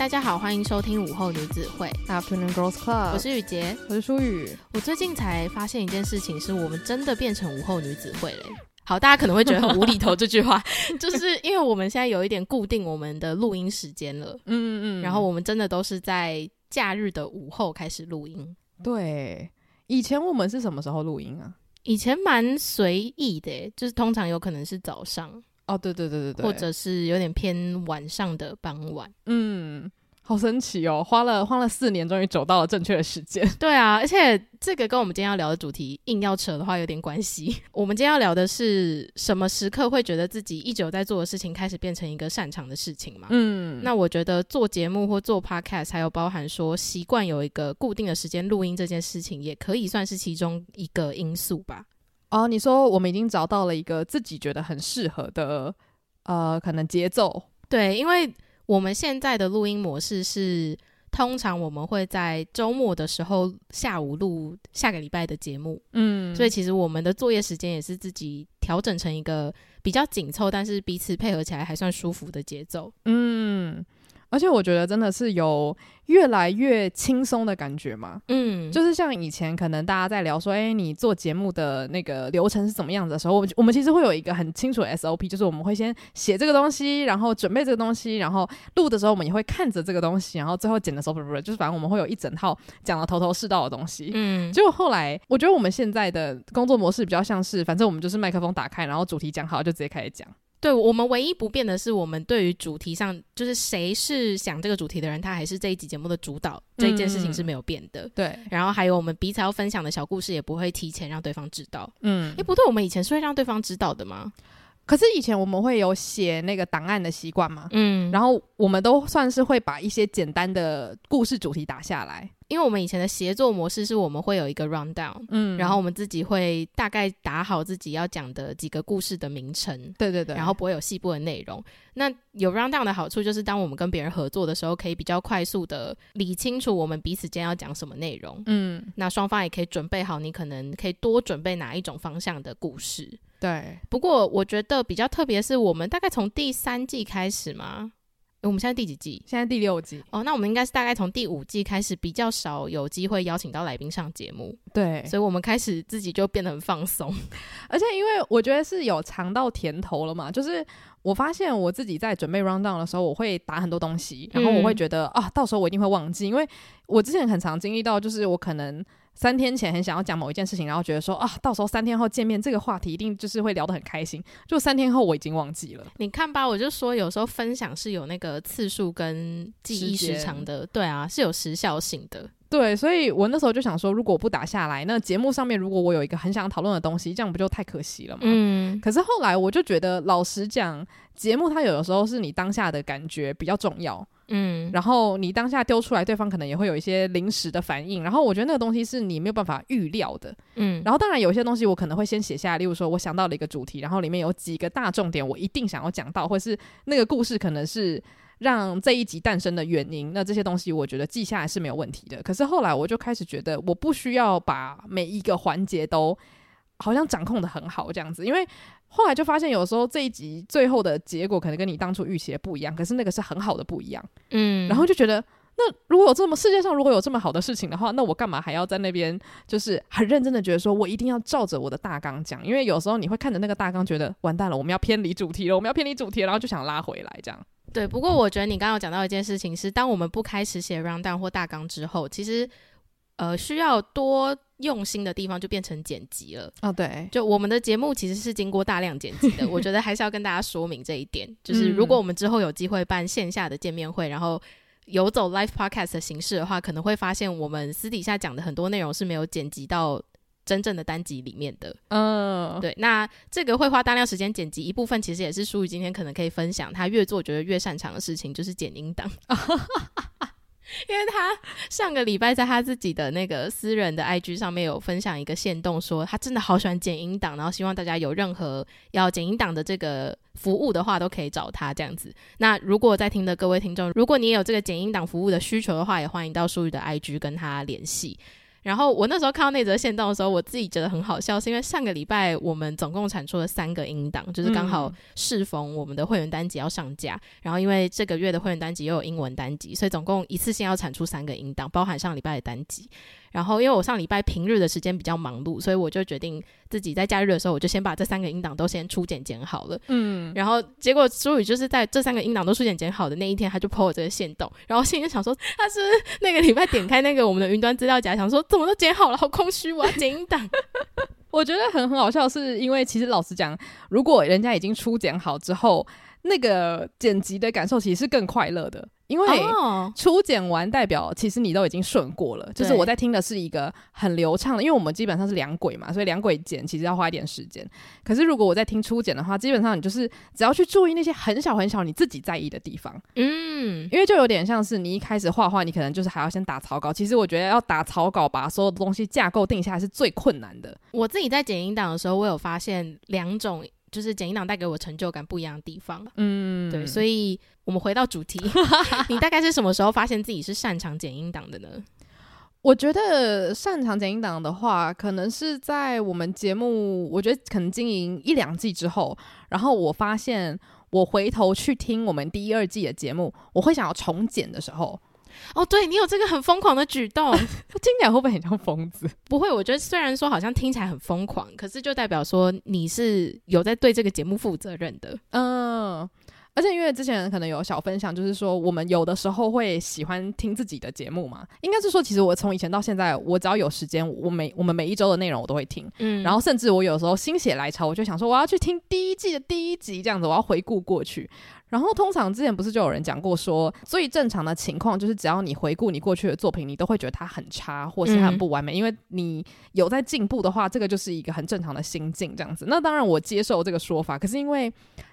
大家好，欢迎收听午后女子会 Afternoon Girls Club。我是雨洁，我是舒雨。我最近才发现一件事情，是我们真的变成午后女子会了。好，大家可能会觉得很无厘头，这句话 就是因为我们现在有一点固定我们的录音时间了。嗯嗯嗯。然后我们真的都是在假日的午后开始录音。对，以前我们是什么时候录音啊？以前蛮随意的，就是通常有可能是早上。哦，对对对对对，或者是有点偏晚上的傍晚。嗯，好神奇哦，花了花了四年，终于走到了正确的时间。对啊，而且这个跟我们今天要聊的主题硬要扯的话有点关系。我们今天要聊的是什么时刻会觉得自己一直有在做的事情开始变成一个擅长的事情嘛？嗯，那我觉得做节目或做 podcast，还有包含说习惯有一个固定的时间录音这件事情，也可以算是其中一个因素吧。哦，你说我们已经找到了一个自己觉得很适合的，呃，可能节奏。对，因为我们现在的录音模式是，通常我们会在周末的时候下午录下个礼拜的节目。嗯，所以其实我们的作业时间也是自己调整成一个比较紧凑，但是彼此配合起来还算舒服的节奏。嗯。而且我觉得真的是有越来越轻松的感觉嘛，嗯，就是像以前可能大家在聊说，哎、欸，你做节目的那个流程是怎么样子的时候，我们我们其实会有一个很清楚的 SOP，就是我们会先写这个东西，然后准备这个东西，然后录的时候我们也会看着这个东西，然后最后剪的时候不不不，就是反正我们会有一整套讲的头头是道的东西，嗯，结果后来我觉得我们现在的工作模式比较像是，反正我们就是麦克风打开，然后主题讲好就直接开始讲。对，我们唯一不变的是，我们对于主题上，就是谁是想这个主题的人，他还是这一集节目的主导，这一件事情是没有变的。嗯、对，然后还有我们彼此要分享的小故事，也不会提前让对方知道。嗯，诶，不对，我们以前是会让对方知道的吗？可是以前我们会有写那个档案的习惯嘛？嗯，然后我们都算是会把一些简单的故事主题打下来。因为我们以前的协作模式是我们会有一个 rundown，嗯，然后我们自己会大概打好自己要讲的几个故事的名称，对对对，然后不会有细部的内容。那有 rundown 的好处就是，当我们跟别人合作的时候，可以比较快速的理清楚我们彼此间要讲什么内容，嗯，那双方也可以准备好，你可能可以多准备哪一种方向的故事。对，不过我觉得比较特别的是，我们大概从第三季开始嘛。我们现在第几季？现在第六季哦。那我们应该是大概从第五季开始比较少有机会邀请到来宾上节目，对，所以我们开始自己就变得很放松，而且因为我觉得是有尝到甜头了嘛，就是我发现我自己在准备 rundown 的时候，我会打很多东西，然后我会觉得、嗯、啊，到时候我一定会忘记，因为我之前很常经历到，就是我可能。三天前很想要讲某一件事情，然后觉得说啊，到时候三天后见面，这个话题一定就是会聊得很开心。就三天后我已经忘记了。你看吧，我就说有时候分享是有那个次数跟记忆时长的，对啊，是有时效性的。对，所以我那时候就想说，如果我不打下来，那节目上面如果我有一个很想讨论的东西，这样不就太可惜了吗？嗯。可是后来我就觉得，老实讲，节目它有的时候是你当下的感觉比较重要。嗯，然后你当下丢出来，对方可能也会有一些临时的反应。然后我觉得那个东西是你没有办法预料的。嗯，然后当然有些东西我可能会先写下来，例如说我想到了一个主题，然后里面有几个大重点，我一定想要讲到，或是那个故事可能是让这一集诞生的原因。那这些东西我觉得记下来是没有问题的。可是后来我就开始觉得，我不需要把每一个环节都好像掌控的很好这样子，因为。后来就发现，有时候这一集最后的结果可能跟你当初预期的不一样，可是那个是很好的不一样。嗯，然后就觉得，那如果有这么世界上如果有这么好的事情的话，那我干嘛还要在那边就是很认真的觉得说我一定要照着我的大纲讲？因为有时候你会看着那个大纲，觉得完蛋了，我们要偏离主题了，我们要偏离主题了，然后就想拉回来这样。对，不过我觉得你刚刚有讲到一件事情是，当我们不开始写 rundown 或大纲之后，其实呃需要多。用心的地方就变成剪辑了哦，对，就我们的节目其实是经过大量剪辑的，我觉得还是要跟大家说明这一点。就是如果我们之后有机会办线下的见面会，然后游走 live podcast 的形式的话，可能会发现我们私底下讲的很多内容是没有剪辑到真正的单集里面的。嗯，对，那这个会花大量时间剪辑，一部分其实也是舒雨今天可能可以分享，他越做觉得越擅长的事情就是剪音档。因为他上个礼拜在他自己的那个私人的 IG 上面有分享一个线动，说他真的好喜欢剪音档，然后希望大家有任何要剪音档的这个服务的话，都可以找他这样子。那如果在听的各位听众，如果你也有这个剪音档服务的需求的话，也欢迎到舒雨的 IG 跟他联系。然后我那时候看到那则线动的时候，我自己觉得很好笑，是因为上个礼拜我们总共产出了三个音档，就是刚好适逢我们的会员单集要上架，嗯、然后因为这个月的会员单集又有英文单集，所以总共一次性要产出三个音档，包含上礼拜的单集。然后，因为我上礼拜平日的时间比较忙碌，所以我就决定自己在假日的时候，我就先把这三个音档都先初剪剪好了。嗯，然后结果舒宇就是在这三个音档都初剪剪好的那一天，他就 po 我这个线动，然后心里想说，他是那个礼拜点开那个我们的云端资料夹，想说怎么都剪好了，好空虚，我要剪音档。我觉得很很好笑，是因为其实老实讲，如果人家已经初剪好之后，那个剪辑的感受其实是更快乐的。因为初剪完代表其实你都已经顺过了，就是我在听的是一个很流畅的，因为我们基本上是两轨嘛，所以两轨剪其实要花一点时间。可是如果我在听初剪的话，基本上你就是只要去注意那些很小很小你自己在意的地方，嗯，因为就有点像是你一开始画画，你可能就是还要先打草稿。其实我觉得要打草稿，把所有的东西架构定下来是最困难的。我自己在剪音档的时候，我有发现两种。就是剪音档带给我成就感不一样的地方，嗯，对，所以我们回到主题，你大概是什么时候发现自己是擅长剪音档的呢？我觉得擅长剪音档的话，可能是在我们节目，我觉得可能经营一两季之后，然后我发现我回头去听我们第一二季的节目，我会想要重剪的时候。哦，对，你有这个很疯狂的举动，听起来会不会很像疯子？不会，我觉得虽然说好像听起来很疯狂，可是就代表说你是有在对这个节目负责任的。嗯，而且因为之前可能有小分享，就是说我们有的时候会喜欢听自己的节目嘛，应该是说其实我从以前到现在，我只要有时间，我每我们每一周的内容我都会听，嗯，然后甚至我有时候心血来潮，我就想说我要去听第一季的第一集，这样子我要回顾过去。然后通常之前不是就有人讲过说，所以正常的情况就是只要你回顾你过去的作品，你都会觉得它很差，或是它很不完美，因为你有在进步的话，这个就是一个很正常的心境这样子。那当然我接受这个说法，可是因为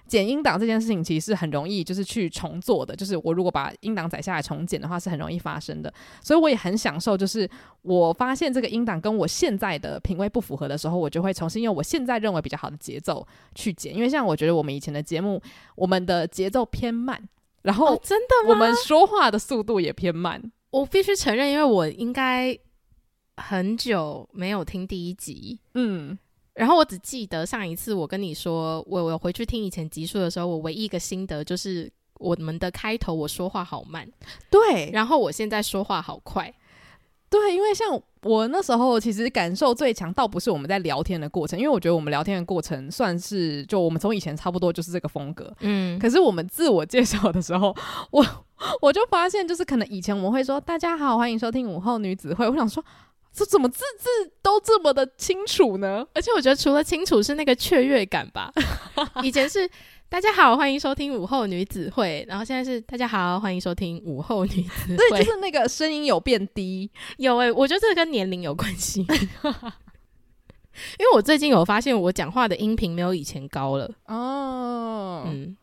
剪音档这件事情其实是很容易就是去重做的，就是我如果把音档载下来重剪的话是很容易发生的，所以我也很享受，就是我发现这个音档跟我现在的品味不符合的时候，我就会重新用我现在认为比较好的节奏去剪，因为像我觉得我们以前的节目，我们的节节奏偏慢，然后真的？我们说话的速度也偏慢。我必须承认，因为我应该很久没有听第一集，嗯，然后我只记得上一次我跟你说，我我回去听以前集数的时候，我唯一一个心得就是我们的开头我说话好慢，对，然后我现在说话好快。对，因为像我那时候，其实感受最强，倒不是我们在聊天的过程，因为我觉得我们聊天的过程算是，就我们从以前差不多就是这个风格，嗯。可是我们自我介绍的时候，我我就发现，就是可能以前我们会说“大家好，欢迎收听午后女子会”，我想说，这怎么字字都这么的清楚呢？而且我觉得除了清楚，是那个雀跃感吧。以前是。大家好，欢迎收听午后女子会。然后现在是大家好，欢迎收听午后女子会。对，就是那个声音有变低，有诶、欸，我觉得这个跟年龄有关系。因为我最近有发现，我讲话的音频没有以前高了。哦，嗯。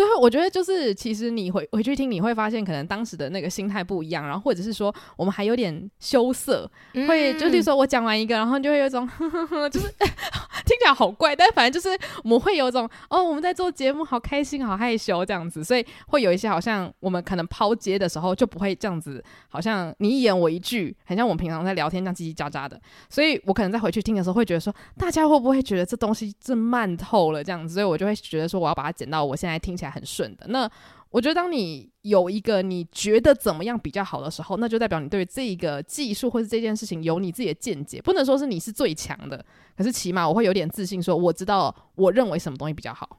对，我觉得就是，其实你回回去听，你会发现可能当时的那个心态不一样，然后或者是说我们还有点羞涩，嗯、会就是说我讲完一个，然后就会有一种呵呵呵就是 听起来好怪，但反正就是我们会有种哦，我们在做节目，好开心，好害羞这样子，所以会有一些好像我们可能抛接的时候就不会这样子，好像你一言我一句，很像我们平常在聊天这样叽叽喳喳的，所以我可能在回去听的时候会觉得说，大家会不会觉得这东西这慢透了这样子，所以我就会觉得说我要把它剪到我现在听起来很顺的，那我觉得当你有一个你觉得怎么样比较好的时候，那就代表你对这个技术或是这件事情有你自己的见解，不能说是你是最强的，可是起码我会有点自信，说我知道我认为什么东西比较好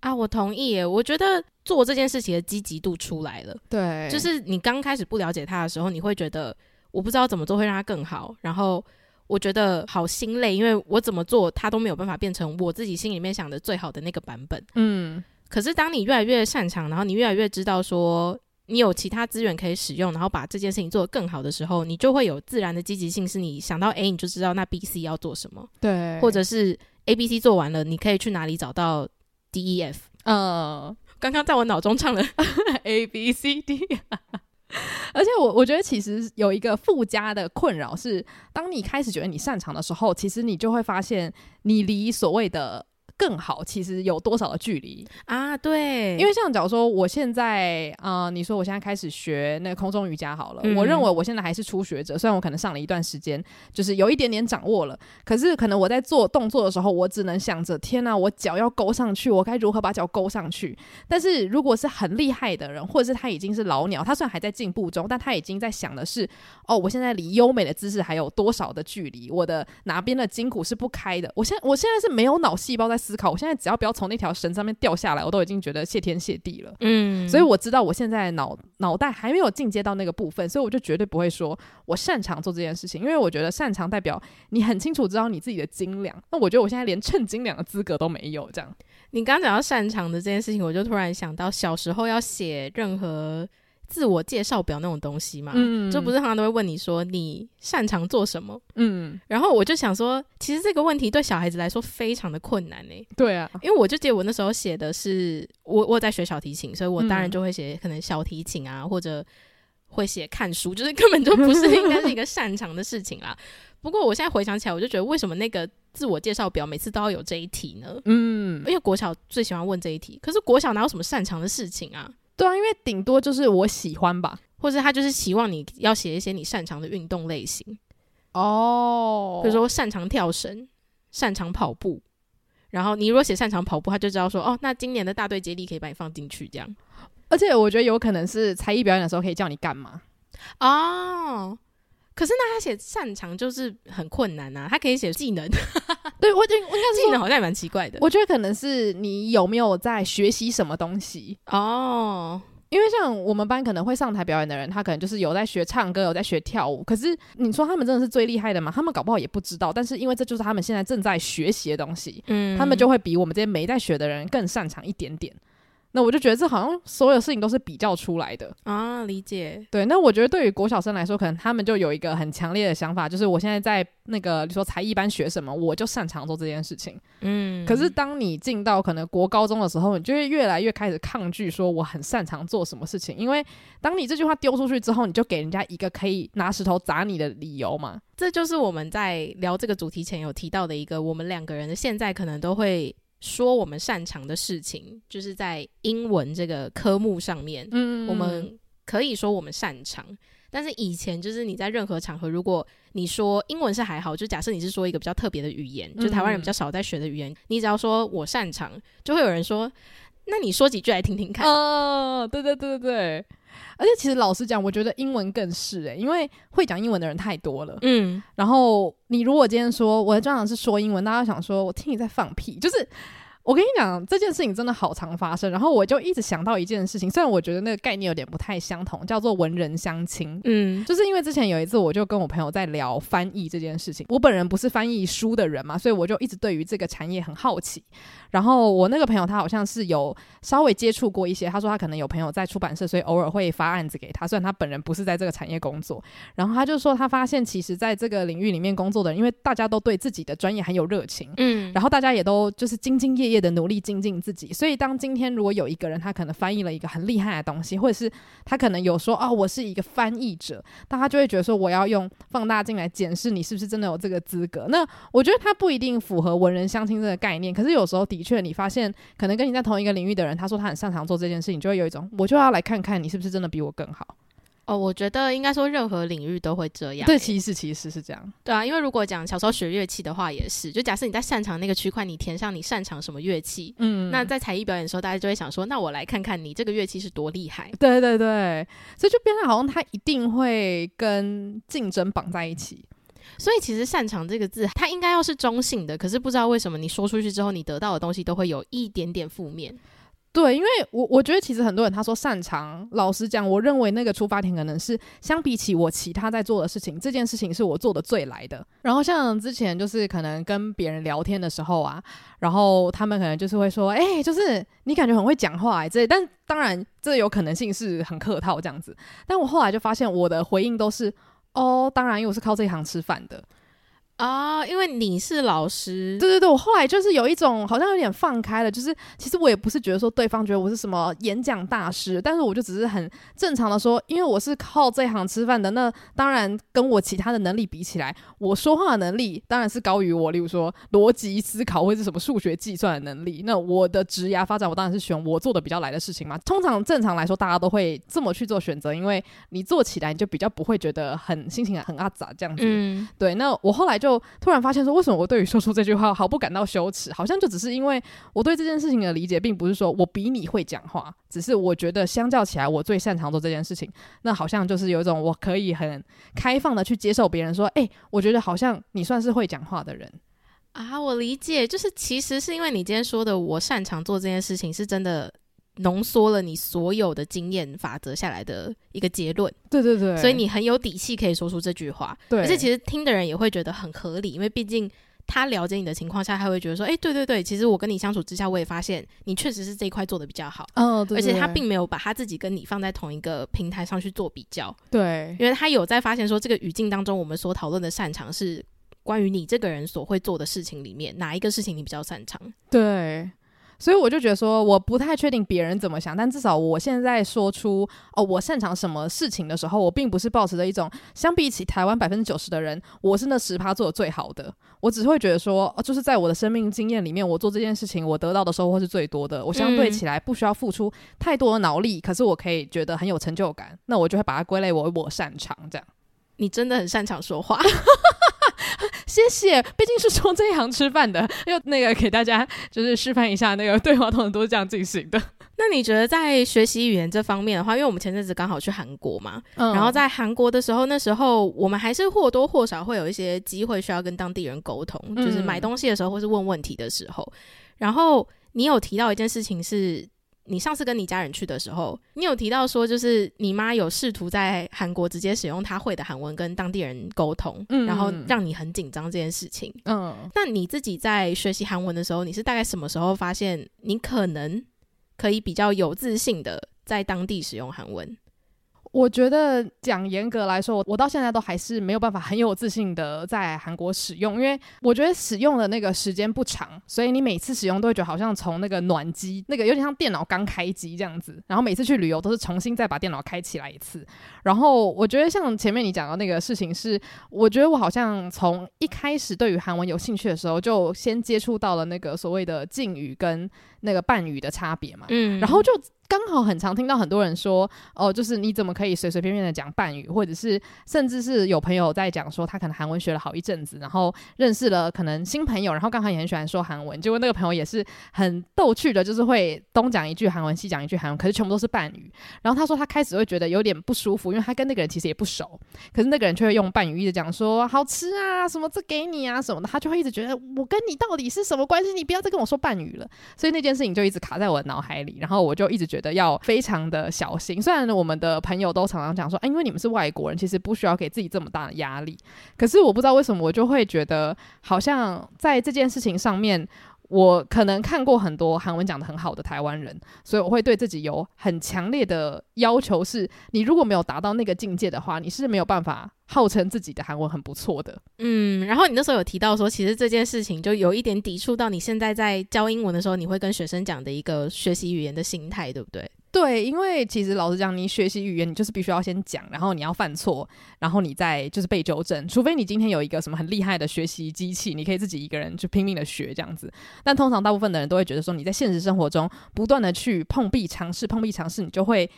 啊。我同意耶，我觉得做这件事情的积极度出来了。对，就是你刚开始不了解他的时候，你会觉得我不知道怎么做会让他更好，然后我觉得好心累，因为我怎么做他都没有办法变成我自己心里面想的最好的那个版本。嗯。可是，当你越来越擅长，然后你越来越知道说你有其他资源可以使用，然后把这件事情做得更好的时候，你就会有自然的积极性。是你想到 A，你就知道那 B、C 要做什么。对，或者是 A、B、C 做完了，你可以去哪里找到 D、E、F。呃，刚刚在我脑中唱了 A、B、C、D。而且我我觉得其实有一个附加的困扰是，当你开始觉得你擅长的时候，其实你就会发现你离所谓的。更好，其实有多少的距离啊？对，因为像假如说我现在啊、呃，你说我现在开始学那个空中瑜伽好了，嗯、我认为我现在还是初学者，虽然我可能上了一段时间，就是有一点点掌握了，可是可能我在做动作的时候，我只能想着天哪，我脚要勾上去，我该如何把脚勾上去？但是如果是很厉害的人，或者是他已经是老鸟，他虽然还在进步中，但他已经在想的是，哦，我现在离优美的姿势还有多少的距离？我的哪边的筋骨是不开的？我现我现在是没有脑细胞在思考，我现在只要不要从那条绳上面掉下来，我都已经觉得谢天谢地了。嗯，所以我知道我现在脑脑袋还没有进阶到那个部分，所以我就绝对不会说我擅长做这件事情，因为我觉得擅长代表你很清楚知道你自己的斤两。那我觉得我现在连称斤两的资格都没有。这样，你刚刚讲到擅长的这件事情，我就突然想到小时候要写任何。自我介绍表那种东西嘛，嗯，就不是常常都会问你说你擅长做什么，嗯，然后我就想说，其实这个问题对小孩子来说非常的困难呢。对啊，因为我就记得我那时候写的是我我在学小提琴，所以我当然就会写可能小提琴啊，或者会写看书，就是根本就不是应该是一个擅长的事情啦。不过我现在回想起来，我就觉得为什么那个自我介绍表每次都要有这一题呢？嗯，因为国小最喜欢问这一题，可是国小哪有什么擅长的事情啊？对啊，因为顶多就是我喜欢吧，或者他就是希望你要写一些你擅长的运动类型哦，比如说擅长跳绳、擅长跑步。然后你如果写擅长跑步，他就知道说哦，那今年的大队接力可以把你放进去这样。而且我觉得有可能是才艺表演的时候可以叫你干嘛哦。可是那他写擅长就是很困难啊，他可以写技能。对，我觉得我应该是技能好像也蛮奇怪的。我觉得可能是你有没有在学习什么东西哦。因为像我们班可能会上台表演的人，他可能就是有在学唱歌，有在学跳舞。可是你说他们真的是最厉害的吗？他们搞不好也不知道。但是因为这就是他们现在正在学习的东西，嗯，他们就会比我们这些没在学的人更擅长一点点。那我就觉得这好像所有事情都是比较出来的啊，理解。对，那我觉得对于国小生来说，可能他们就有一个很强烈的想法，就是我现在在那个你说才艺班学什么，我就擅长做这件事情。嗯。可是当你进到可能国高中的时候，你就会越来越开始抗拒说我很擅长做什么事情，因为当你这句话丢出去之后，你就给人家一个可以拿石头砸你的理由嘛。这就是我们在聊这个主题前有提到的一个，我们两个人的现在可能都会。说我们擅长的事情，就是在英文这个科目上面，嗯，我们可以说我们擅长。但是以前就是你在任何场合，如果你说英文是还好，就假设你是说一个比较特别的语言，就台湾人比较少在学的语言，你只要说我擅长，就会有人说，那你说几句来听听看。哦，对对对对对。而且其实老实讲，我觉得英文更是诶，因为会讲英文的人太多了。嗯，然后你如果今天说我的专长是说英文，大家想说我听你在放屁，就是。我跟你讲，这件事情真的好常发生，然后我就一直想到一件事情，虽然我觉得那个概念有点不太相同，叫做文人相亲。嗯，就是因为之前有一次，我就跟我朋友在聊翻译这件事情，我本人不是翻译书的人嘛，所以我就一直对于这个产业很好奇。然后我那个朋友他好像是有稍微接触过一些，他说他可能有朋友在出版社，所以偶尔会发案子给他。虽然他本人不是在这个产业工作，然后他就说他发现其实在这个领域里面工作的人，因为大家都对自己的专业很有热情，嗯，然后大家也都就是兢兢业业的努力精进自己，所以当今天如果有一个人他可能翻译了一个很厉害的东西，或者是他可能有说哦，我是一个翻译者，那他就会觉得说我要用放大镜来检视你是不是真的有这个资格。那我觉得他不一定符合文人相亲这个概念，可是有时候的确你发现可能跟你在同一个领域的人，他说他很擅长做这件事情，就会有一种我就要来看看你是不是真的比我更好。哦，我觉得应该说任何领域都会这样。对，其实其实是这样。对啊，因为如果讲小时候学乐器的话，也是。就假设你在擅长那个区块，你填上你擅长什么乐器，嗯，那在才艺表演的时候，大家就会想说，那我来看看你这个乐器是多厉害。对对对，所以就变得好像它一定会跟竞争绑在一起。所以其实“擅长”这个字，它应该要是中性的，可是不知道为什么你说出去之后，你得到的东西都会有一点点负面。对，因为我我觉得其实很多人他说擅长，老实讲，我认为那个出发点可能是相比起我其他在做的事情，这件事情是我做的最来的。然后像之前就是可能跟别人聊天的时候啊，然后他们可能就是会说，哎、就是你感觉很会讲话哎、欸，这但当然这有可能性是很客套这样子。但我后来就发现我的回应都是，哦，当然，因为我是靠这一行吃饭的。啊，因为你是老师，对对对，我后来就是有一种好像有点放开了，就是其实我也不是觉得说对方觉得我是什么演讲大师，但是我就只是很正常的说，因为我是靠这行吃饭的，那当然跟我其他的能力比起来，我说话的能力当然是高于我，例如说逻辑思考或者是什么数学计算的能力，那我的职涯发展，我当然是选我做的比较来的事情嘛。通常正常来说，大家都会这么去做选择，因为你做起来你就比较不会觉得很心情很阿杂这样子。嗯，对。那我后来就。就突然发现说，为什么我对于说出这句话毫不感到羞耻？好像就只是因为我对这件事情的理解，并不是说我比你会讲话，只是我觉得相较起来，我最擅长做这件事情。那好像就是有一种我可以很开放的去接受别人说，哎、我觉得好像你算是会讲话的人啊。我理解，就是其实是因为你今天说的，我擅长做这件事情，是真的。浓缩了你所有的经验法则下来的一个结论，对对对，所以你很有底气可以说出这句话，对，而且其实听的人也会觉得很合理，因为毕竟他了解你的情况下，他会觉得说，哎、欸，对对对，其实我跟你相处之下，我也发现你确实是这一块做的比较好，哦，对，而且他并没有把他自己跟你放在同一个平台上去做比较，对，因为他有在发现说，这个语境当中，我们所讨论的擅长是关于你这个人所会做的事情里面哪一个事情你比较擅长，对。所以我就觉得说，我不太确定别人怎么想，但至少我现在说出哦，我擅长什么事情的时候，我并不是抱持着一种相比起台湾百分之九十的人，我是那十趴做的最好的。我只会觉得说，哦，就是在我的生命经验里面，我做这件事情，我得到的收获是最多的。我相对起来不需要付出太多的脑力，可是我可以觉得很有成就感。那我就会把它归类为我擅长这样。你真的很擅长说话。谢谢，毕竟是从这一行吃饭的，又那个给大家就是示范一下，那个对话通常都是这样进行的。那你觉得在学习语言这方面的话，因为我们前阵子刚好去韩国嘛，嗯，然后在韩国的时候，那时候我们还是或多或少会有一些机会需要跟当地人沟通，就是买东西的时候或是问问题的时候。然后你有提到一件事情是。你上次跟你家人去的时候，你有提到说，就是你妈有试图在韩国直接使用她会的韩文跟当地人沟通，嗯，然后让你很紧张这件事情。嗯，那你自己在学习韩文的时候，你是大概什么时候发现你可能可以比较有自信的在当地使用韩文？我觉得讲严格来说，我我到现在都还是没有办法很有自信的在韩国使用，因为我觉得使用的那个时间不长，所以你每次使用都会觉得好像从那个暖机，那个有点像电脑刚开机这样子，然后每次去旅游都是重新再把电脑开起来一次。然后我觉得像前面你讲到那个事情是，我觉得我好像从一开始对于韩文有兴趣的时候，就先接触到了那个所谓的敬语跟那个半语的差别嘛，嗯，然后就。刚好很常听到很多人说，哦，就是你怎么可以随随便便的讲半语，或者是甚至是有朋友在讲说他可能韩文学了好一阵子，然后认识了可能新朋友，然后刚好也很喜欢说韩文，结果那个朋友也是很逗趣的，就是会东讲一句韩文，西讲一句韩文，可是全部都是半语。然后他说他开始会觉得有点不舒服，因为他跟那个人其实也不熟，可是那个人却会用半语一直讲说好吃啊，什么这给你啊什么的，他就会一直觉得我跟你到底是什么关系？你不要再跟我说半语了。所以那件事情就一直卡在我的脑海里，然后我就一直觉得。的要非常的小心，虽然我们的朋友都常常讲说，哎，因为你们是外国人，其实不需要给自己这么大的压力。可是我不知道为什么，我就会觉得好像在这件事情上面，我可能看过很多韩文讲的很好的台湾人，所以我会对自己有很强烈的要求是，是你如果没有达到那个境界的话，你是没有办法。号称自己的韩文很不错的，嗯，然后你那时候有提到说，其实这件事情就有一点抵触到你现在在教英文的时候，你会跟学生讲的一个学习语言的心态，对不对？对，因为其实老实讲，你学习语言，你就是必须要先讲，然后你要犯错，然后你再就是被纠正，除非你今天有一个什么很厉害的学习机器，你可以自己一个人就拼命的学这样子。但通常大部分的人都会觉得说，你在现实生活中不断的去碰壁尝试，碰壁尝试，你就会。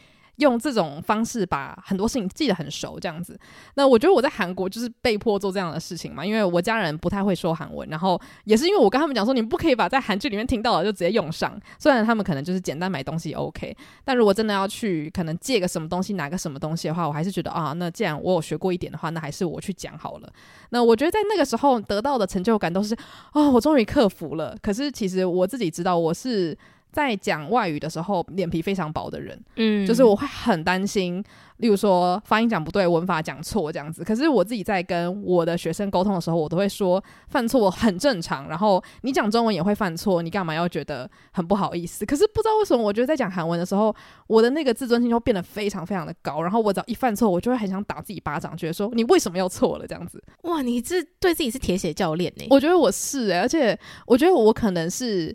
用这种方式把很多事情记得很熟，这样子。那我觉得我在韩国就是被迫做这样的事情嘛，因为我家人不太会说韩文，然后也是因为我跟他们讲说，你们不可以把在韩剧里面听到的就直接用上。虽然他们可能就是简单买东西 OK，但如果真的要去可能借个什么东西，拿个什么东西的话，我还是觉得啊，那既然我有学过一点的话，那还是我去讲好了。那我觉得在那个时候得到的成就感都是啊，我终于克服了。可是其实我自己知道我是。在讲外语的时候脸皮非常薄的人，嗯，就是我会很担心，例如说发音讲不对、文法讲错这样子。可是我自己在跟我的学生沟通的时候，我都会说犯错很正常。然后你讲中文也会犯错，你干嘛要觉得很不好意思？可是不知道为什么，我觉得在讲韩文的时候，我的那个自尊心就变得非常非常的高。然后我只要一犯错，我就会很想打自己巴掌，觉得说你为什么要错了这样子。哇，你这对自己是铁血教练呢？我觉得我是欸，而且我觉得我可能是。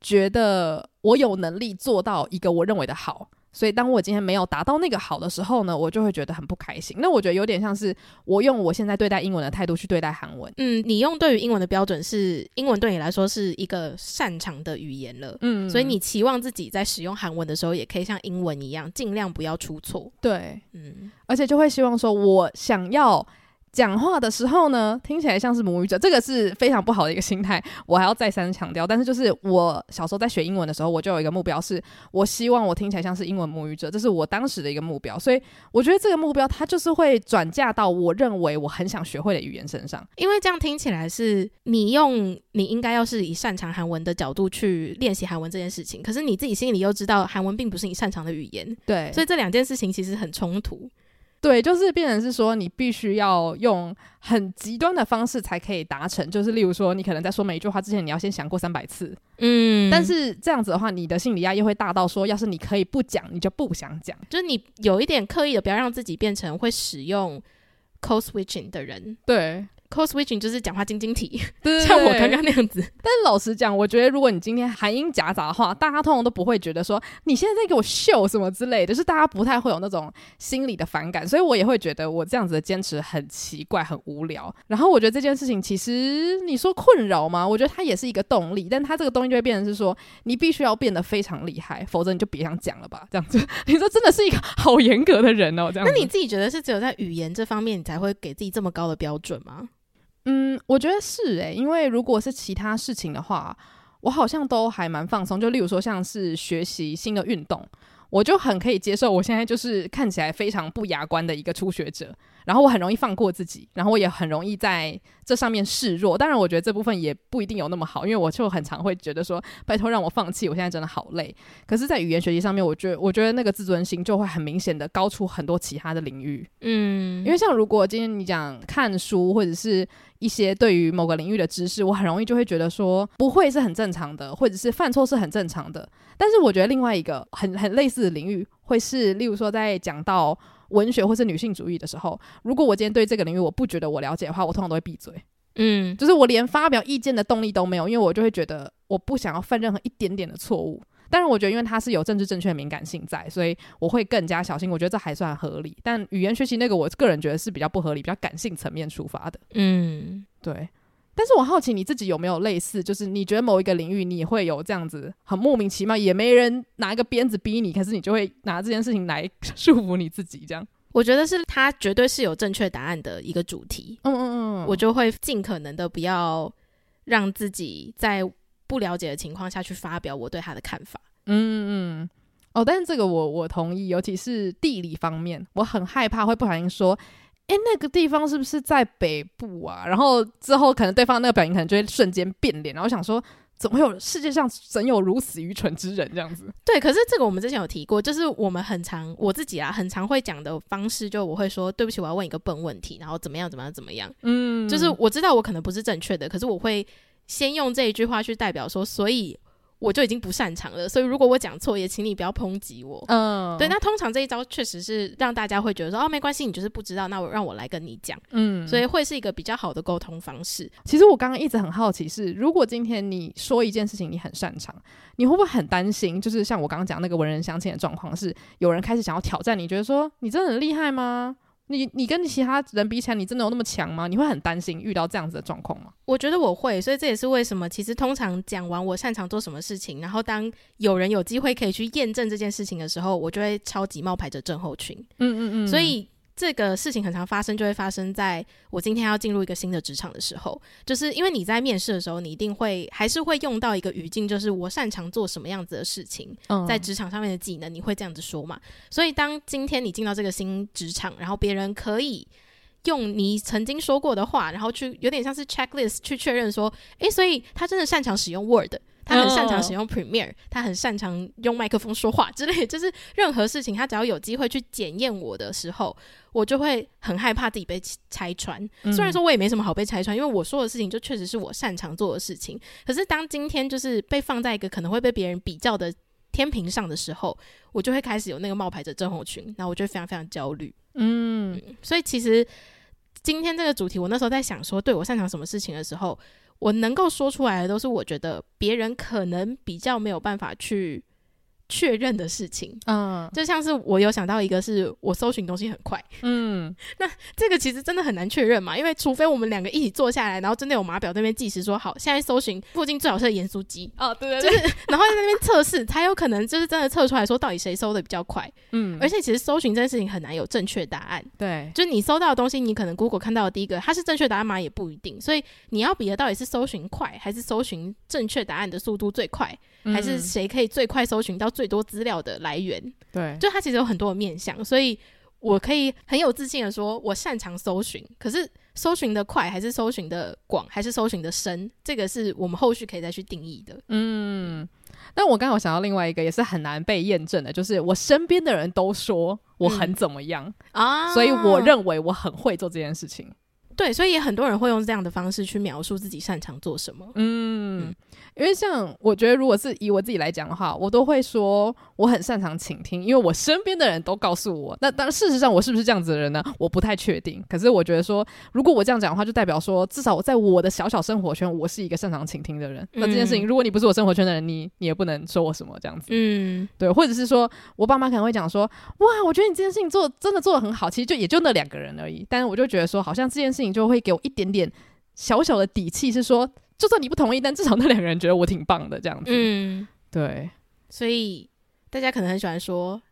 觉得我有能力做到一个我认为的好，所以当我今天没有达到那个好的时候呢，我就会觉得很不开心。那我觉得有点像是我用我现在对待英文的态度去对待韩文。嗯，你用对于英文的标准是英文对你来说是一个擅长的语言了，嗯，所以你期望自己在使用韩文的时候也可以像英文一样，尽量不要出错。对，嗯，而且就会希望说我想要。讲话的时候呢，听起来像是母语者，这个是非常不好的一个心态。我还要再三强调，但是就是我小时候在学英文的时候，我就有一个目标，是我希望我听起来像是英文母语者，这是我当时的一个目标。所以我觉得这个目标它就是会转嫁到我认为我很想学会的语言身上，因为这样听起来是你用你应该要是以擅长韩文的角度去练习韩文这件事情，可是你自己心里又知道韩文并不是你擅长的语言，对，所以这两件事情其实很冲突。对，就是变成是说，你必须要用很极端的方式才可以达成。就是例如说，你可能在说每一句话之前，你要先想过三百次。嗯，但是这样子的话，你的心理压力会大到说，要是你可以不讲，你就不想讲。就是你有一点刻意的，不要让自己变成会使用 code switching 的人。对。Code switching 就是讲话晶晶体，对，像我刚刚那样子。但是老实讲，我觉得如果你今天含音夹杂的话，大家通常都不会觉得说你现在在给我秀什么之类的，就是大家不太会有那种心理的反感。所以我也会觉得我这样子的坚持很奇怪、很无聊。然后我觉得这件事情其实你说困扰吗？我觉得它也是一个动力，但它这个东西就会变成是说你必须要变得非常厉害，否则你就别想讲了吧。这样子，你说真的是一个好严格的人哦。这样，那你自己觉得是只有在语言这方面你才会给自己这么高的标准吗？嗯，我觉得是诶、欸，因为如果是其他事情的话，我好像都还蛮放松。就例如说，像是学习新的运动，我就很可以接受。我现在就是看起来非常不雅观的一个初学者。然后我很容易放过自己，然后我也很容易在这上面示弱。当然，我觉得这部分也不一定有那么好，因为我就很常会觉得说，拜托让我放弃，我现在真的好累。可是，在语言学习上面，我觉得我觉得那个自尊心就会很明显的高出很多其他的领域。嗯，因为像如果今天你讲看书或者是一些对于某个领域的知识，我很容易就会觉得说不会是很正常的，或者是犯错是很正常的。但是我觉得另外一个很很类似的领域，会是例如说在讲到。文学或是女性主义的时候，如果我今天对这个领域我不觉得我了解的话，我通常都会闭嘴。嗯，就是我连发表意见的动力都没有，因为我就会觉得我不想要犯任何一点点的错误。当然，我觉得因为它是有政治正确的敏感性在，所以我会更加小心。我觉得这还算合理。但语言学习那个，我个人觉得是比较不合理，比较感性层面出发的。嗯，对。但是我好奇你自己有没有类似，就是你觉得某一个领域你会有这样子很莫名其妙，也没人拿一个鞭子逼你，可是你就会拿这件事情来束缚你自己，这样？我觉得是它绝对是有正确答案的一个主题。嗯嗯嗯，我就会尽可能的不要让自己在不了解的情况下去发表我对他的看法。嗯嗯，哦，但是这个我我同意，尤其是地理方面，我很害怕会不小心说。诶，那个地方是不是在北部啊？然后之后可能对方那个表情可能就会瞬间变脸，然后想说，怎么会有世界上怎有如此愚蠢之人这样子？对，可是这个我们之前有提过，就是我们很常我自己啊，很常会讲的方式，就我会说，对不起，我要问一个笨问题，然后怎么样怎么样怎么样？嗯，就是我知道我可能不是正确的，可是我会先用这一句话去代表说，所以。我就已经不擅长了，所以如果我讲错，也请你不要抨击我。嗯，对。那通常这一招确实是让大家会觉得说，哦，没关系，你就是不知道，那我让我来跟你讲。嗯，所以会是一个比较好的沟通方式。其实我刚刚一直很好奇是，如果今天你说一件事情你很擅长，你会不会很担心？就是像我刚刚讲那个文人相亲的状况，是有人开始想要挑战你，觉得说你真的很厉害吗？你你跟其他人比起来，你真的有那么强吗？你会很担心遇到这样子的状况吗？我觉得我会，所以这也是为什么，其实通常讲完我擅长做什么事情，然后当有人有机会可以去验证这件事情的时候，我就会超级冒牌者症候群。嗯嗯嗯，所以。这个事情很常发生，就会发生在我今天要进入一个新的职场的时候，就是因为你在面试的时候，你一定会还是会用到一个语境，就是我擅长做什么样子的事情，在职场上面的技能，你会这样子说嘛？所以当今天你进到这个新职场，然后别人可以用你曾经说过的话，然后去有点像是 checklist 去确认说，诶，所以他真的擅长使用 Word，他很擅长使用 Premiere，他很擅长用麦克风说话之类，就是任何事情他只要有机会去检验我的时候，我就会很害怕自己被拆穿。虽然说我也没什么好被拆穿，因为我说的事情就确实是我擅长做的事情。可是当今天就是被放在一个可能会被别人比较的天平上的时候，我就会开始有那个冒牌者症候群，然后我就非常非常焦虑。嗯，所以其实。今天这个主题，我那时候在想说，对我擅长什么事情的时候，我能够说出来的都是我觉得别人可能比较没有办法去。确认的事情，嗯，就像是我有想到一个，是我搜寻东西很快，嗯，那这个其实真的很难确认嘛，因为除非我们两个一起坐下来，然后真的有码表那边计时说好，现在搜寻附近最好是盐酥鸡，哦，对对对，就是 然后在那边测试，才有可能就是真的测出来说到底谁搜的比较快，嗯，而且其实搜寻这件事情很难有正确答案，对，就是你搜到的东西，你可能 Google 看到的第一个，它是正确答案吗？也不一定，所以你要比的到底是搜寻快还是搜寻正确答案的速度最快，还是谁可以最快搜寻到？最多资料的来源，对，就它其实有很多的面向，所以我可以很有自信的说，我擅长搜寻。可是搜寻的快，还是搜寻的广，还是搜寻的深，这个是我们后续可以再去定义的。嗯，但我刚好想到另外一个，也是很难被验证的，就是我身边的人都说我很怎么样、嗯、啊，所以我认为我很会做这件事情。对，所以也很多人会用这样的方式去描述自己擅长做什么。嗯。嗯因为像我觉得，如果是以我自己来讲的话，我都会说我很擅长倾听，因为我身边的人都告诉我。那当然，事实上我是不是这样子的人呢？我不太确定。可是我觉得说，如果我这样讲的话，就代表说，至少我在我的小小生活圈，我是一个擅长倾听的人。嗯、那这件事情，如果你不是我生活圈的人，你你也不能说我什么这样子。嗯，对，或者是说我爸妈可能会讲说，哇，我觉得你这件事情做真的做的很好。其实就也就那两个人而已，但是我就觉得说，好像这件事情就会给我一点点小小的底气，是说。就算你不同意，但至少那两个人觉得我挺棒的，这样子。嗯，对。所以大家可能很喜欢说，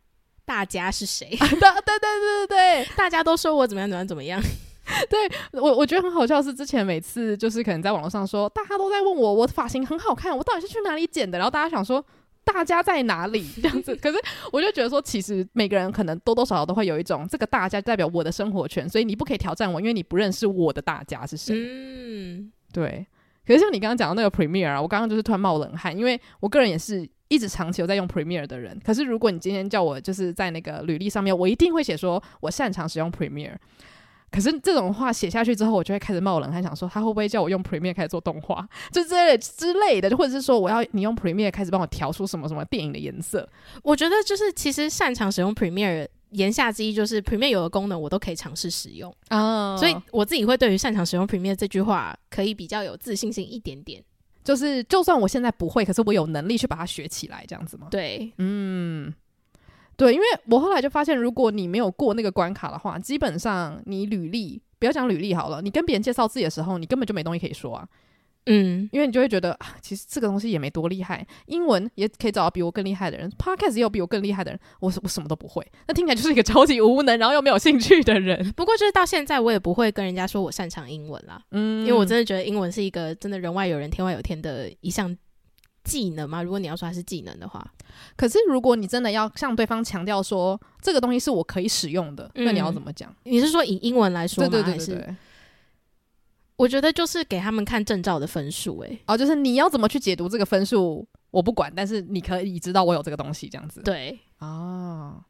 大家是谁？对对对对对，大家都说我怎么样怎么样怎么样。对我，我觉得很好笑是之前每次就是可能在网络上说，大家都在问我，我的发型很好看，我到底是去哪里剪的？然后大家想说，大家在哪里？这样子。可是我就觉得说，其实每个人可能多多少少都会有一种这个大家代表我的生活圈，所以你不可以挑战我，因为你不认识我的大家是谁。嗯，对。可是像你刚刚讲的那个 Premiere 啊，我刚刚就是突然冒冷汗，因为我个人也是一直长期有在用 Premiere 的人。可是如果你今天叫我就是在那个履历上面，我一定会写说我擅长使用 Premiere。可是这种话写下去之后，我就会开始冒冷汗，想说他会不会叫我用 Premiere 开始做动画，就这类之类的，或者是说我要你用 Premiere 开始帮我调出什么什么电影的颜色。我觉得就是其实擅长使用 Premiere。言下之意就是 Premiere 有的功能我都可以尝试使用，oh. 所以我自己会对于擅长使用 Premiere 这句话可以比较有自信心一点点。就是就算我现在不会，可是我有能力去把它学起来，这样子吗？对，嗯，对，因为我后来就发现，如果你没有过那个关卡的话，基本上你履历不要讲履历好了，你跟别人介绍自己的时候，你根本就没东西可以说啊。嗯，因为你就会觉得啊，其实这个东西也没多厉害，英文也可以找到比我更厉害的人，Podcast 也有比我更厉害的人，我我什么都不会，那听起来就是一个超级无能，然后又没有兴趣的人。不过就是到现在，我也不会跟人家说我擅长英文啦，嗯，因为我真的觉得英文是一个真的人外有人，天外有天的一项技能嘛。如果你要说它是技能的话，可是如果你真的要向对方强调说这个东西是我可以使用的，嗯，那你要怎么讲？你是说以英文来说吗？对对对对对。我觉得就是给他们看证照的分数，诶，哦，就是你要怎么去解读这个分数，我不管，但是你可以知道我有这个东西，这样子。对，哦，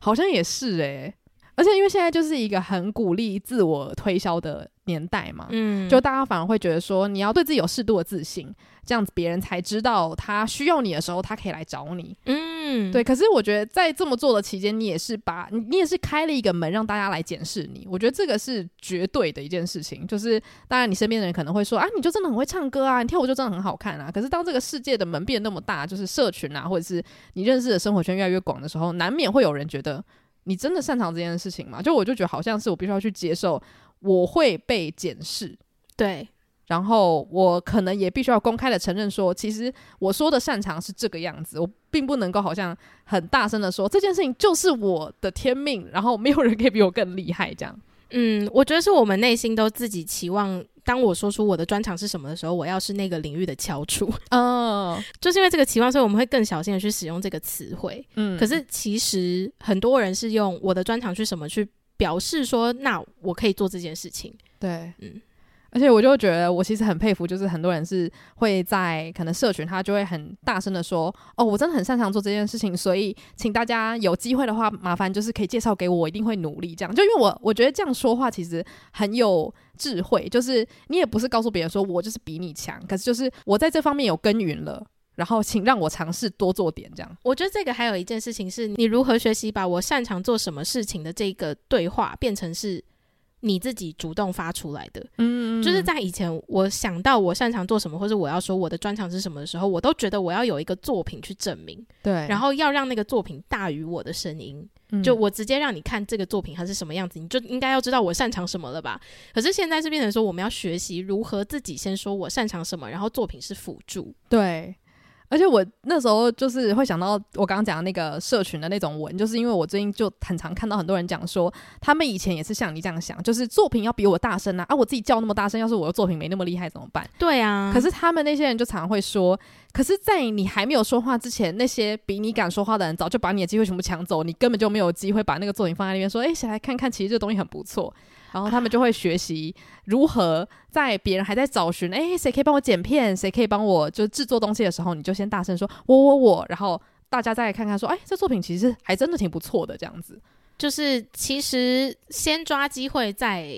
好像也是诶，而且因为现在就是一个很鼓励自我推销的年代嘛，嗯，就大家反而会觉得说，你要对自己有适度的自信。这样子别人才知道他需要你的时候，他可以来找你。嗯，对。可是我觉得在这么做的期间，你也是把你也是开了一个门，让大家来检视你。我觉得这个是绝对的一件事情。就是当然，你身边的人可能会说啊，你就真的很会唱歌啊，你跳舞就真的很好看啊。可是当这个世界的门变那么大，就是社群啊，或者是你认识的生活圈越来越广的时候，难免会有人觉得你真的擅长这件事情吗？就我就觉得好像是我必须要去接受，我会被检视。对。然后我可能也必须要公开的承认说，其实我说的擅长是这个样子，我并不能够好像很大声的说这件事情就是我的天命，然后没有人可以比我更厉害这样。嗯，我觉得是我们内心都自己期望，当我说出我的专长是什么的时候，我要是那个领域的翘楚。哦，就是因为这个期望，所以我们会更小心的去使用这个词汇。嗯，可是其实很多人是用我的专长是什么去。表示说，那我可以做这件事情。对，嗯。而且我就觉得，我其实很佩服，就是很多人是会在可能社群，他就会很大声的说：“哦，我真的很擅长做这件事情，所以请大家有机会的话，麻烦就是可以介绍给我，我一定会努力。”这样，就因为我我觉得这样说话其实很有智慧，就是你也不是告诉别人说我就是比你强，可是就是我在这方面有耕耘了，然后请让我尝试多做点这样。我觉得这个还有一件事情是，你如何学习把我擅长做什么事情的这个对话变成是。你自己主动发出来的，嗯，嗯，就是在以前，我想到我擅长做什么，或者我要说我的专长是什么的时候，我都觉得我要有一个作品去证明，对，然后要让那个作品大于我的声音，嗯，就我直接让你看这个作品它是什么样子，你就应该要知道我擅长什么了吧？可是现在是变成说，我们要学习如何自己先说我擅长什么，然后作品是辅助，对。而且我那时候就是会想到我刚刚讲的那个社群的那种文，就是因为我最近就很常看到很多人讲说，他们以前也是像你这样想，就是作品要比我大声啊，啊，我自己叫那么大声，要是我的作品没那么厉害怎么办？对啊。可是他们那些人就常常会说，可是，在你还没有说话之前，那些比你敢说话的人早就把你的机会全部抢走，你根本就没有机会把那个作品放在那边说，哎，谁来看看？其实这个东西很不错。然后他们就会学习如何在别人还在找寻，哎，谁可以帮我剪片，谁可以帮我就制作东西的时候，你就先大声说“我我我”，然后大家再看看说，哎，这作品其实还真的挺不错的，这样子。就是其实先抓机会再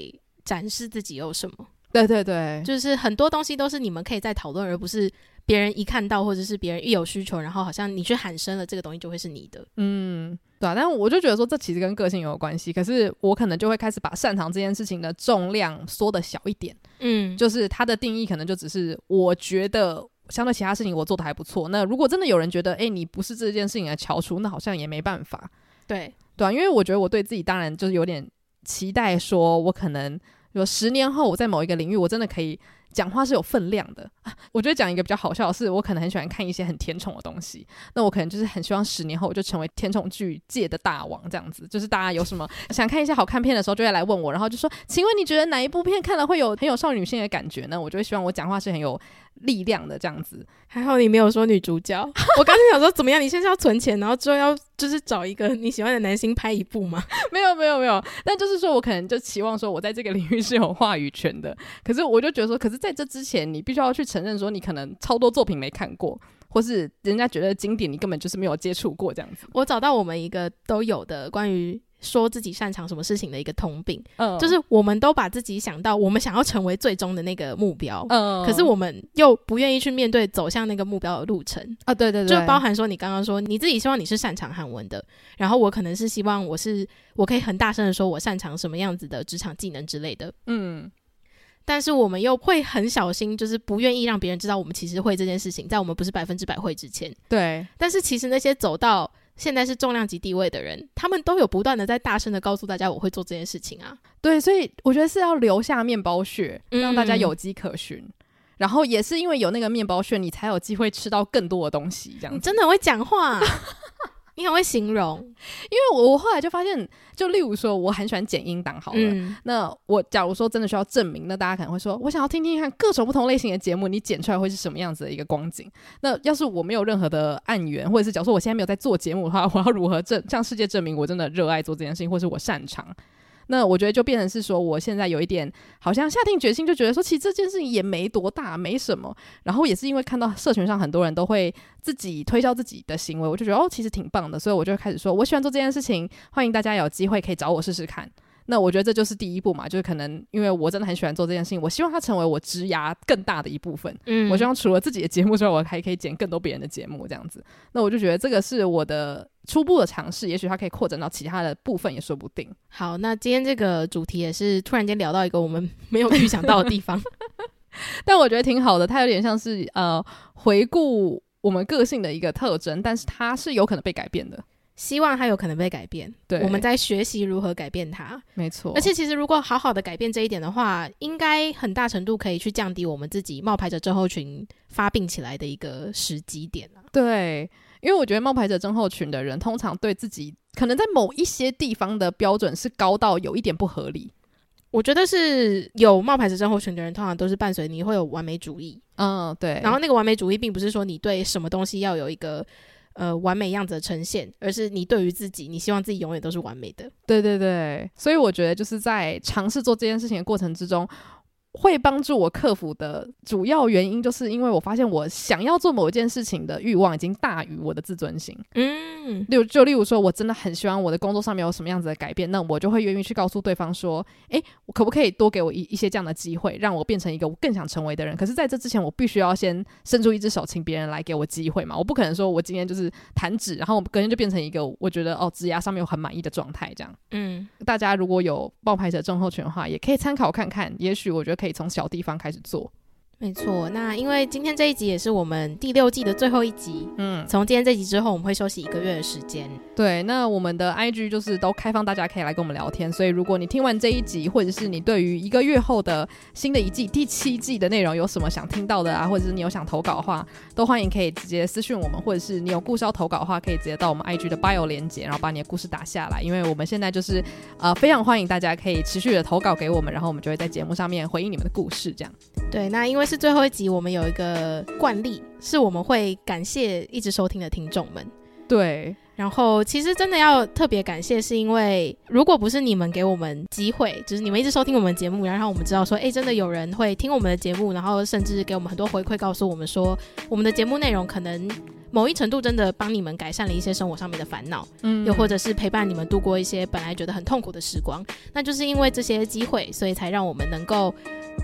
展示自己有什么。对对对，就是很多东西都是你们可以再讨论，而不是。别人一看到，或者是别人一有需求，然后好像你去喊声了，这个东西就会是你的。嗯，对啊。但我就觉得说，这其实跟个性有关系。可是我可能就会开始把擅长这件事情的重量缩的小一点。嗯，就是它的定义可能就只是我觉得相对其他事情我做的还不错。那如果真的有人觉得，诶，你不是这件事情的翘楚，那好像也没办法。对，对啊。因为我觉得我对自己当然就是有点期待，说我可能有十年后我在某一个领域，我真的可以。讲话是有分量的！我觉得讲一个比较好笑的是，我可能很喜欢看一些很甜宠的东西，那我可能就是很希望十年后我就成为甜宠剧界的大王，这样子。就是大家有什么 想看一些好看片的时候，就会来问我，然后就说：“请问你觉得哪一部片看了会有很有少女心的感觉呢？”我就会希望我讲话是很有力量的这样子。还好你没有说女主角，我刚才想说怎么样？你现在要存钱，然后之后要就是找一个你喜欢的男星拍一部吗？没有没有没有，但就是说我可能就期望说我在这个领域是有话语权的。可是我就觉得说，可是在这之前，你必须要去承认说你可能超多作品没看过，或是人家觉得经典，你根本就是没有接触过这样子。我找到我们一个都有的关于。说自己擅长什么事情的一个通病，嗯，就是我们都把自己想到我们想要成为最终的那个目标，嗯，可是我们又不愿意去面对走向那个目标的路程。啊，对对对，就包含说你刚刚说你自己希望你是擅长韩文的，然后我可能是希望我是我可以很大声的说我擅长什么样子的职场技能之类的，嗯，但是我们又会很小心，就是不愿意让别人知道我们其实会这件事情，在我们不是百分之百会之前，对，但是其实那些走到。现在是重量级地位的人，他们都有不断的在大声的告诉大家，我会做这件事情啊。对，所以我觉得是要留下面包屑，让大家有迹可循。嗯、然后也是因为有那个面包屑，你才有机会吃到更多的东西。这样子，你真的很会讲话。你很会形容，因为我我后来就发现，就例如说，我很喜欢剪音档，好了，嗯、那我假如说真的需要证明，那大家可能会说，我想要听听看各种不同类型的节目，你剪出来会是什么样子的一个光景。那要是我没有任何的案源，或者是假如说我现在没有在做节目的话，我要如何证向世界证明我真的热爱做这件事情，或是我擅长？那我觉得就变成是说，我现在有一点好像下定决心，就觉得说，其实这件事情也没多大，没什么。然后也是因为看到社群上很多人都会自己推销自己的行为，我就觉得哦，其实挺棒的，所以我就开始说，我喜欢做这件事情，欢迎大家有机会可以找我试试看。那我觉得这就是第一步嘛，就是可能因为我真的很喜欢做这件事情，我希望它成为我职涯更大的一部分。嗯，我希望除了自己的节目之外，我还可以剪更多别人的节目，这样子。那我就觉得这个是我的初步的尝试，也许它可以扩展到其他的部分也说不定。好，那今天这个主题也是突然间聊到一个我们 没有预想到的地方，但我觉得挺好的，它有点像是呃回顾我们个性的一个特征，但是它是有可能被改变的。希望它有可能被改变，对，我们在学习如何改变它，没错。而且其实如果好好的改变这一点的话，应该很大程度可以去降低我们自己冒牌者症候群发病起来的一个时机点啊。对，因为我觉得冒牌者症候群的人通常对自己可能在某一些地方的标准是高到有一点不合理。我觉得是有冒牌者症候群的人，通常都是伴随你会有完美主义。嗯，对。然后那个完美主义并不是说你对什么东西要有一个。呃完美样子的呈现，而是你对于自己，你希望自己永远都是完美的。对对对，所以我觉得就是在尝试做这件事情的过程之中。会帮助我克服的主要原因，就是因为我发现我想要做某一件事情的欲望已经大于我的自尊心。嗯，例如就例如说，我真的很希望我的工作上面有什么样子的改变，那我就会愿意去告诉对方说，诶，我可不可以多给我一一些这样的机会，让我变成一个我更想成为的人？可是在这之前，我必须要先伸出一只手，请别人来给我机会嘛。我不可能说我今天就是弹指，然后我隔天就变成一个我觉得哦，职涯上面有很满意的状态这样。嗯，大家如果有爆牌者症候群的话，也可以参考看看，也许我觉得。可以从小地方开始做。没错，那因为今天这一集也是我们第六季的最后一集，嗯，从今天这集之后，我们会休息一个月的时间。对，那我们的 IG 就是都开放，大家可以来跟我们聊天。所以如果你听完这一集，或者是你对于一个月后的新的一季第七季的内容有什么想听到的啊，或者是你有想投稿的话，都欢迎可以直接私讯我们，或者是你有故事要投稿的话，可以直接到我们 IG 的 bio 连接，然后把你的故事打下来。因为我们现在就是呃非常欢迎大家可以持续的投稿给我们，然后我们就会在节目上面回应你们的故事。这样。对，那因为是最后一集，我们有一个惯例，是我们会感谢一直收听的听众们。对，然后其实真的要特别感谢，是因为如果不是你们给我们机会，就是你们一直收听我们节目，然后让我们知道说，哎，真的有人会听我们的节目，然后甚至给我们很多回馈，告诉我们说，我们的节目内容可能某一程度真的帮你们改善了一些生活上面的烦恼，嗯，又或者是陪伴你们度过一些本来觉得很痛苦的时光，那就是因为这些机会，所以才让我们能够。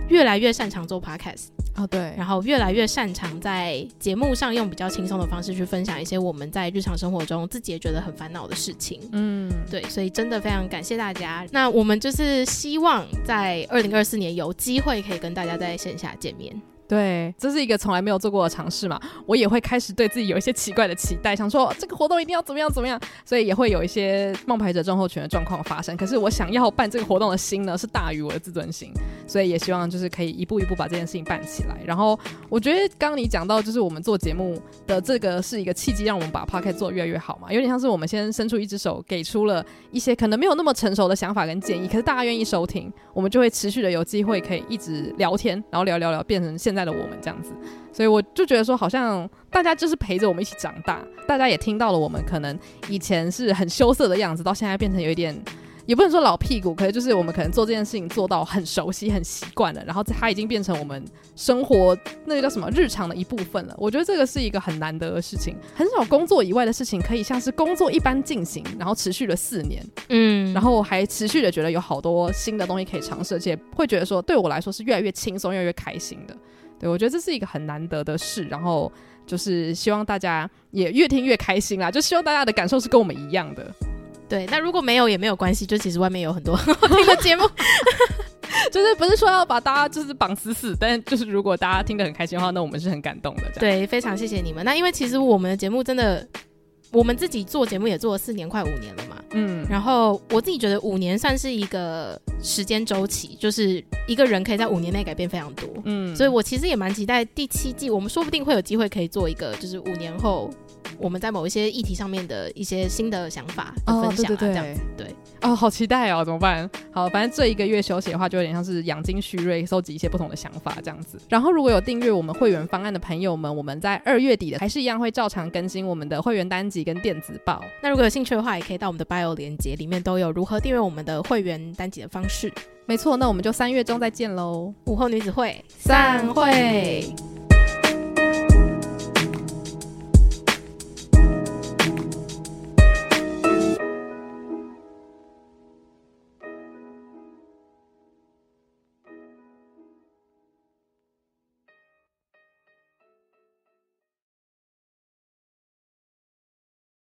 越来越擅长做 podcast 哦，对，然后越来越擅长在节目上用比较轻松的方式去分享一些我们在日常生活中自己也觉得很烦恼的事情。嗯，对，所以真的非常感谢大家。那我们就是希望在二零二四年有机会可以跟大家在线下见面。对，这是一个从来没有做过的尝试嘛，我也会开始对自己有一些奇怪的期待，想说这个活动一定要怎么样怎么样，所以也会有一些冒牌者症候群的状况发生。可是我想要办这个活动的心呢，是大于我的自尊心，所以也希望就是可以一步一步把这件事情办起来。然后我觉得刚刚你讲到，就是我们做节目的这个是一个契机，让我们把 Podcast 做越来越好嘛，有点像是我们先伸出一只手，给出了一些可能没有那么成熟的想法跟建议，可是大家愿意收听，我们就会持续的有机会可以一直聊天，然后聊聊聊，变成现在的我们这样子，所以我就觉得说，好像大家就是陪着我们一起长大，大家也听到了我们可能以前是很羞涩的样子，到现在变成有一点。也不能说老屁股，可是就是我们可能做这件事情做到很熟悉、很习惯了，然后它已经变成我们生活那个叫什么日常的一部分了。我觉得这个是一个很难得的事情，很少工作以外的事情可以像是工作一般进行，然后持续了四年，嗯，然后还持续的觉得有好多新的东西可以尝试，而且会觉得说对我来说是越来越轻松、越来越开心的。对，我觉得这是一个很难得的事，然后就是希望大家也越听越开心啦，就希望大家的感受是跟我们一样的。对，那如果没有也没有关系，就其实外面有很多好 听的节目，就是不是说要把大家就是绑死死，但就是如果大家听得很开心的话，那我们是很感动的。对，非常谢谢你们。那因为其实我们的节目真的，我们自己做节目也做了四年快五年了嘛，嗯，然后我自己觉得五年算是一个时间周期，就是一个人可以在五年内改变非常多，嗯，所以我其实也蛮期待第七季，我们说不定会有机会可以做一个，就是五年后。我们在某一些议题上面的一些新的想法的分享啊，这样子对哦，好期待哦，怎么办？好，反正这一个月休息的话，就有点像是养精蓄锐，收集一些不同的想法这样子。然后如果有订阅我们会员方案的朋友们，我们在二月底的还是一样会照常更新我们的会员单集跟电子报。那如果有兴趣的话，也可以到我们的 bio 连接里面都有如何订阅我们的会员单集的方式。没错，那我们就三月中再见喽！午后女子会散会。